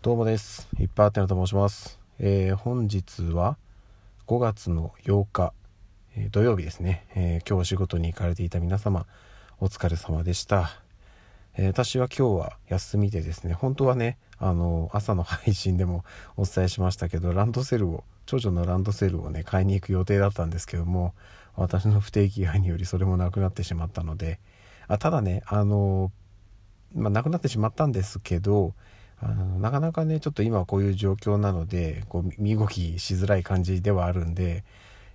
どうもです。いっぱいあてなと申します。えー本日は5月の8日、えー土曜日ですね、えー今日お仕事に行かれていた皆様、お疲れ様でした。えー私は今日は休みでですね、本当はね、あの、朝の配信でもお伝えしましたけど、ランドセルを、長女のランドセルをね、買いに行く予定だったんですけども、私の不定期配によりそれもなくなってしまったので、あただね、あの、まあ、なくなってしまったんですけどあのなかなかねちょっと今はこういう状況なのでこう身動きしづらい感じではあるんで、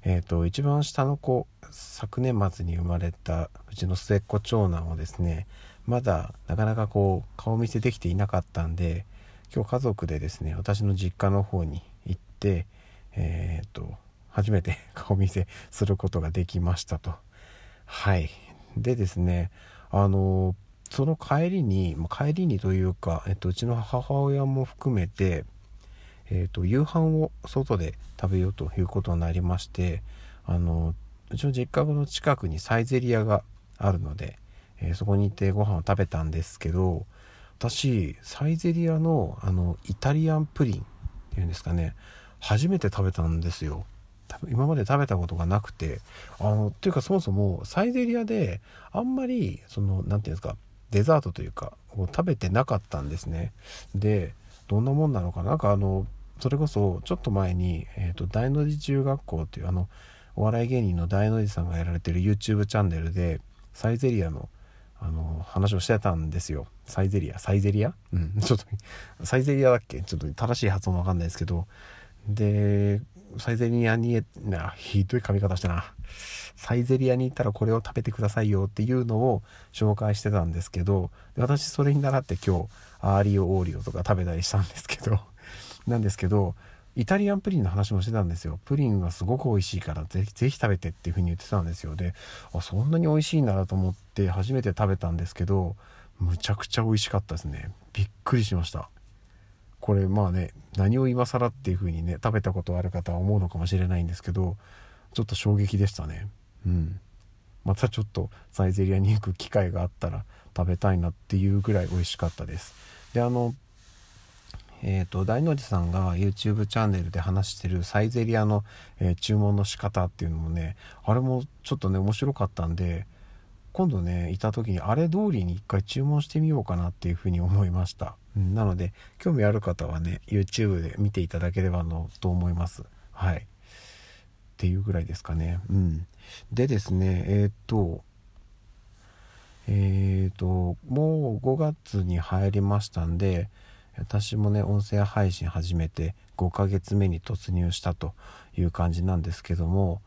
えー、と一番下の子昨年末に生まれたうちの末っ子長男をですねまだなかなかこう顔見せできていなかったんで今日家族でですね私の実家の方に行ってえっ、と初めて 顔見せすることができましたと。はい。でですねあのその帰りにまあ帰りにというか、えっと、うちの母親も含めて、えっと、夕飯を外で食べようということになりましてあのうちの実家の近くにサイゼリヤがあるので、えーそこに行ってご飯を食べたんですけど私サイゼリヤのあのイタリアンプリンっていうんですかね初めて食べたんですよ。今まで食べたことがなくてあのっていうかそもそもサイゼリヤであんまりその何て言うんですかデザートというかこう食べてなかったんですね。でどんなもんなのかな？なんかあのそれこそちょっと前に、えーと大の字中学校っていうあのお笑い芸人の大の字さんがやられてる YouTube チャンネルでサイゼリヤのあの話をしてたんですよ。サイゼリヤサイゼリヤうん。ちょっとサイゼリヤだっけ？ちょっと正しい発音わかんないですけど。でサイゼリヤになひどい髪型してな。サイゼリヤに行ったらこれを食べてくださいよっていうのを紹介してたんですけど私それに倣って今日アーリオオーリオとか食べたりしたんですけど なんですけどイタリアンプリンの話もしてたんですよ。プリンはすごく美味しいからぜひぜひ食べてっていう風に言ってたんですよ。であそんなに美味しいんだなと思って初めて食べたんですけどむちゃくちゃ美味しかったですね。びっくりしました。これまあね何を今更っていう風にね食べたことある方は思うのかもしれないんですけどちょっと衝撃でしたね。うん。またちょっとサイゼリヤに行く機会があったら食べたいなっていうぐらい美味しかったです。であのえー、と大の字さんが YouTube チャンネルで話してるサイゼリヤの、えー注文の仕方っていうのもねあれもちょっとね面白かったんで今度ねいた時にあれ通りに一回注文してみようかなっていうふうに思いました、うんなので興味ある方はね YouTube で見ていただければのと思います。はい。っていうぐらいですかね。うん。でですねえっ、とえっ、ともう5月に入りましたんで私もね音声配信始めて5ヶ月目に突入したという感じなんですけども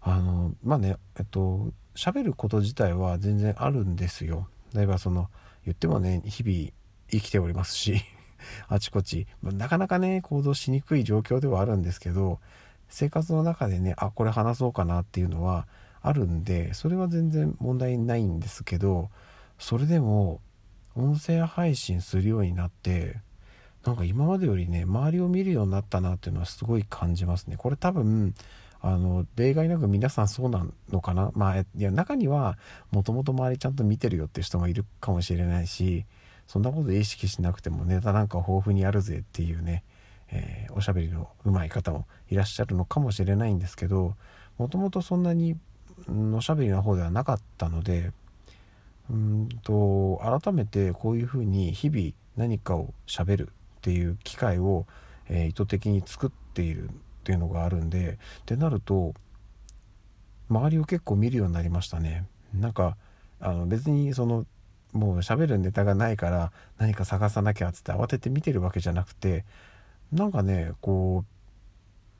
あのまあねえっと喋ること自体は全然あるんですよ。例えばその言ってもね日々生きておりますし あちこちまあなかなかね行動しにくい状況ではあるんですけど生活の中でねあこれ話そうかなっていうのはあるんでそれは全然問題ないんですけどそれでも音声配信するようになってなんか今までよりね周りを見るようになったなっていうのはすごい感じますね。これ多分あの例外なく皆さんそうなのかな？まあいや中にはもともと周りちゃんと見てるよって人もいるかもしれないしそんなこと意識しなくてもネタなんか豊富にあるぜっていうね、えーおしゃべりの上手い方もいらっしゃるのかもしれないんですけどもともとそんなにおしゃべりの方ではなかったのでうんと改めてこういうふうに日々何かをしゃべるっていう機会を、えー意図的に作っているっていうのがあるんでってなると周りを結構見るようになりましたね。なんかあの別にそのもう喋るネタがないから何か探さなきゃっつって慌てて見てるわけじゃなくてなんかねこ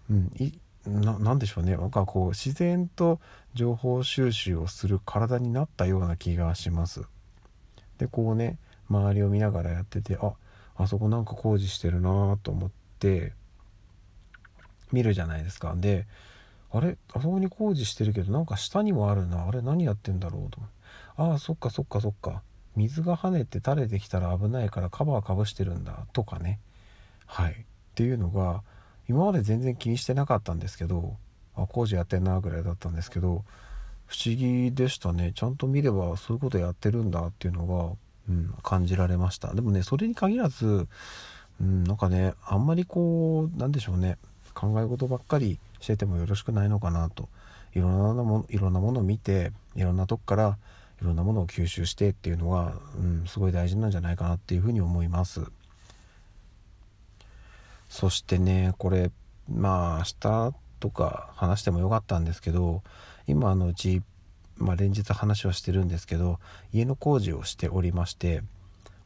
ううんいななんでしょうね。なんかこう自然と情報収集をする体になったような気がします。でこうね周りを見ながらやっててああそこなんか工事してるなと思って見るじゃないですか。であれ？あそこに工事してるけどなんか下にもあるな。あれ？何やってんだろうとああそっかそっかそっか。水が跳ねて垂れてきたら危ないからカバーかぶしてるんだ。とかね。はい。っていうのが今まで全然気にしてなかったんですけどあ工事やってんなぐらいだったんですけど不思議でしたね。ちゃんと見ればそういうことやってるんだ。っていうのが、うん、感じられました。でもねそれに限らずうんなんかねあんまりこうなんでしょうね。考え事ばっかりしててもよろしくないのかなと。いろんなものいろんなものを見ていろんなとこからいろんなものを吸収してっていうのが、うん、すごい大事なんじゃないかなっていうふうに思います。そしてねこれまあ明日とか話してもよかったんですけど今あのうち、まあ、連日話をしてるんですけど家の工事をしておりまして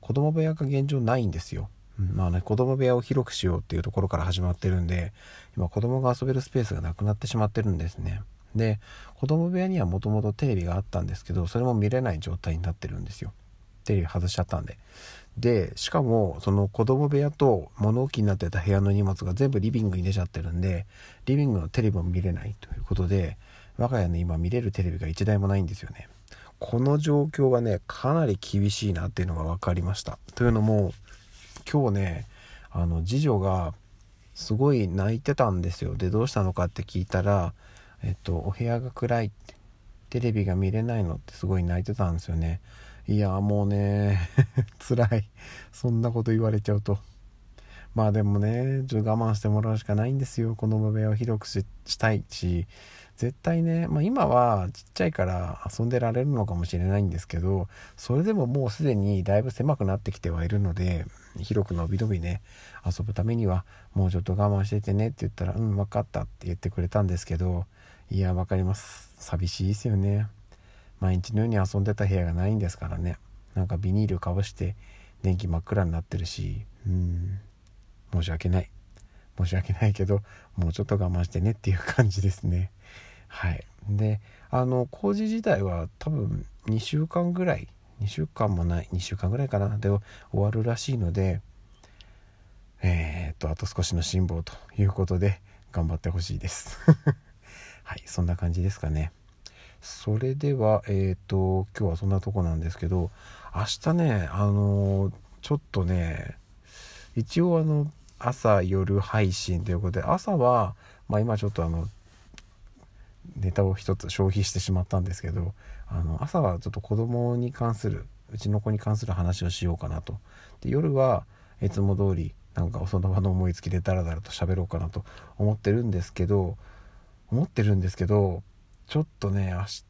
子供部屋が現状ないんですよ。まあね、子供部屋を広くしようっていうところから始まってるんで今子供が遊べるスペースがなくなってしまってるんですね。で子供部屋にはもともとテレビがあったんですけどそれも見れない状態になってるんですよ。テレビ外しちゃったんで。でしかもその子供部屋と物置になってた部屋の荷物が全部リビングに出ちゃってるんでリビングのテレビも見れないということで我が家の今見れるテレビが1台もないんですよね。この状況がねかなり厳しいなっていうのが分かりました。というのも今日ねあの次女がすごい泣いてたんですよ。でどうしたのかって聞いたらえっと、お部屋が暗いってテレビが見れないのってすごい泣いてたんですよね。いやもうね 辛い。そんなこと言われちゃうと。まあでもねちょっと我慢してもらうしかないんですよ。この部屋を広くしたいし。絶対ね、まあ、今はちっちゃいから遊んでられるのかもしれないんですけどそれでももうすでにだいぶ狭くなってきてはいるので広くのびのびね遊ぶためにはもうちょっと我慢しててねって言ったら「うん分かった」って言ってくれたんですけどいや分かります。寂しいですよね。毎日のように遊んでた部屋がないんですからね。なんかビニールかぶして電気真っ暗になってるしうん。申し訳ない。申し訳ないけどもうちょっと我慢してねっていう感じですね。はい。であの工事自体は多分2週間ぐらい2週間もない2週間ぐらいかなで終わるらしいのでえー、っとあと少しの辛抱ということで頑張ってほしいです。はいそんな感じですかね。それではえっ、と今日はそんなとこなんですけど明日ねあのちょっとね一応あの朝夜配信ということで朝は、まあ、今ちょっとあのネタを一つ消費してしまったんですけどあの朝はちょっと子供に関するうちの子に関する話をしようかなと。で夜はいつも通りなんかその場の思いつきでダラダラと喋ろうかなと思ってるんですけど思ってるんですけどちょっとね明日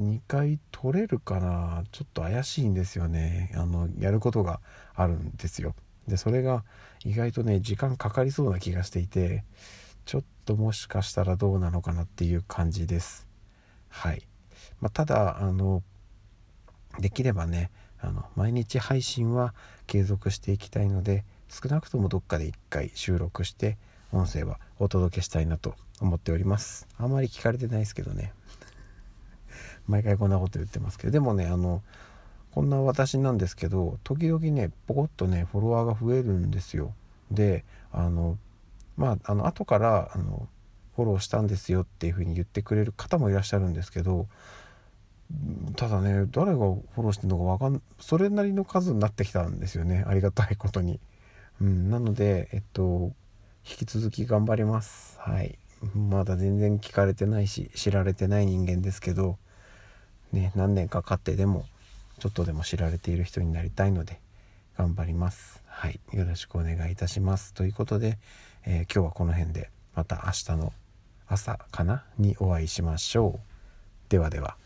2回取れるかな。ちょっと怪しいんですよね。あのやることがあるんですよ。でそれが意外とね時間かかりそうな気がしていてちょっともしかしたらどうなのかなっていう感じです。はい、まあ、ただあのできればねあの毎日配信は継続していきたいので少なくともどっかで1回収録して音声はお届けしたいなと思っております。あんまり聞かれてないですけどね。毎回こんなこと言ってますけど。でもねあのこんな私なんですけど時々ねポコッとねフォロワーが増えるんですよ。であのまああの後からあのフォローしたんですよっていう風に言ってくれる方もいらっしゃるんですけどただね誰がフォローしてるのかわかんそれなりの数になってきたんですよね。ありがたいことに、うん、なのでえっと引き続き頑張ります。はい。まだ全然聞かれてないし知られてない人間ですけどね何年かかってでもちょっとでも知られている人になりたいので頑張ります。はい。よろしくお願いいたします。ということで、えー、今日はこの辺でまた明日の朝かなにお会いしましょう。ではでは。